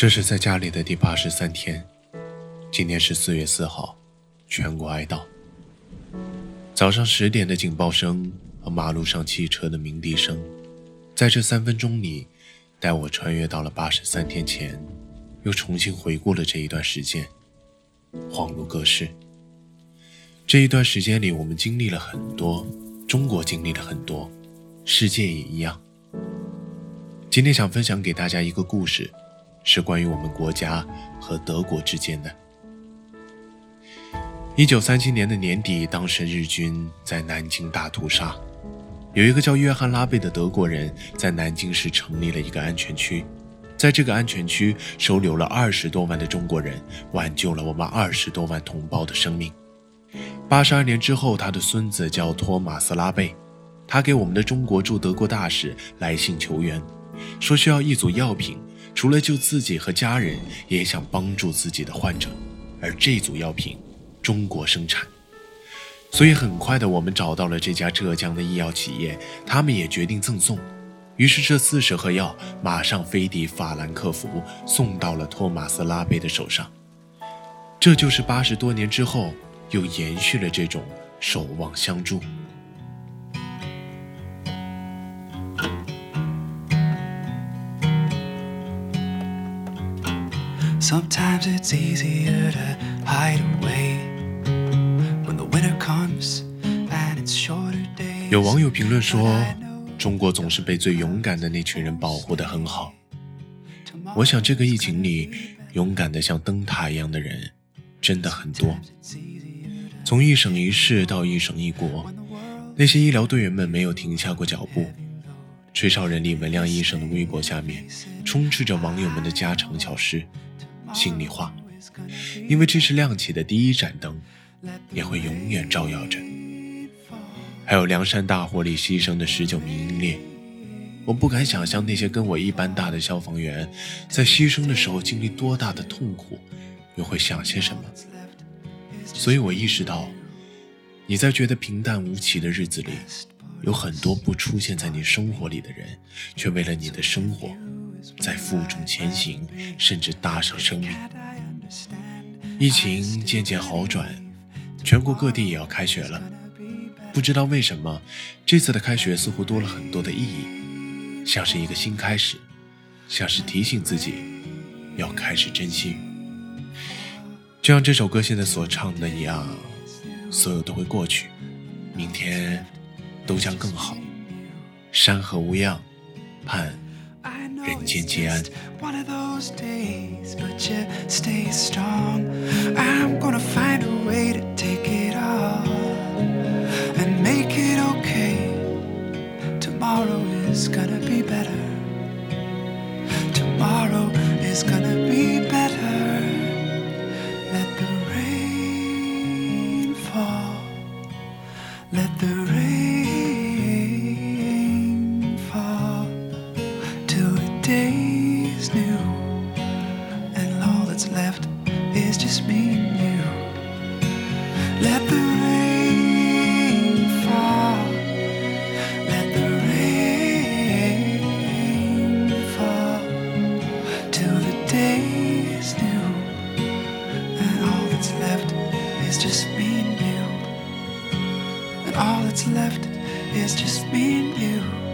这是在家里的第八十三天，今天是四月四号，全国哀悼。早上十点的警报声和马路上汽车的鸣笛声，在这三分钟里，带我穿越到了八十三天前，又重新回顾了这一段时间，恍如隔世。这一段时间里，我们经历了很多，中国经历了很多，世界也一样。今天想分享给大家一个故事。是关于我们国家和德国之间的。一九三七年的年底，当时日军在南京大屠杀，有一个叫约翰拉贝的德国人，在南京市成立了一个安全区，在这个安全区收留了二十多万的中国人，挽救了我们二十多万同胞的生命。八十二年之后，他的孙子叫托马斯拉贝，他给我们的中国驻德国大使来信求援，说需要一组药品。除了救自己和家人，也想帮助自己的患者，而这组药品，中国生产，所以很快的我们找到了这家浙江的医药企业，他们也决定赠送，于是这四十盒药马上飞抵法兰克福，送到了托马斯拉贝的手上，这就是八十多年之后又延续了这种守望相助。Sometimes it's easier to hide away when the winter comes and it's shorter days. 有网友评论说：“中国总是被最勇敢的那群人保护得很好。”我想，这个疫情里，勇敢的像灯塔一样的人真的很多。从一省一市到一省一国，那些医疗队员们没有停下过脚步。吹哨人李文亮医生的微博下面，充斥着网友们的家常小事。心里话，因为这是亮起的第一盏灯，也会永远照耀着。还有梁山大火里牺牲的十九名英烈，我不敢想象那些跟我一般大的消防员，在牺牲的时候经历多大的痛苦，又会想些什么。所以我意识到，你在觉得平淡无奇的日子里，有很多不出现在你生活里的人，却为了你的生活。在负重前行，甚至搭上生命。疫情渐渐好转，全国各地也要开学了。不知道为什么，这次的开学似乎多了很多的意义，像是一个新开始，像是提醒自己要开始珍惜。就像这首歌现在所唱的一样，所有都会过去，明天都将更好。山河无恙，盼。人间皆安。One of those days, just me and you. Let the rain fall. Let the rain fall till the day is new. And all that's left is just me and you. And all that's left is just me and you.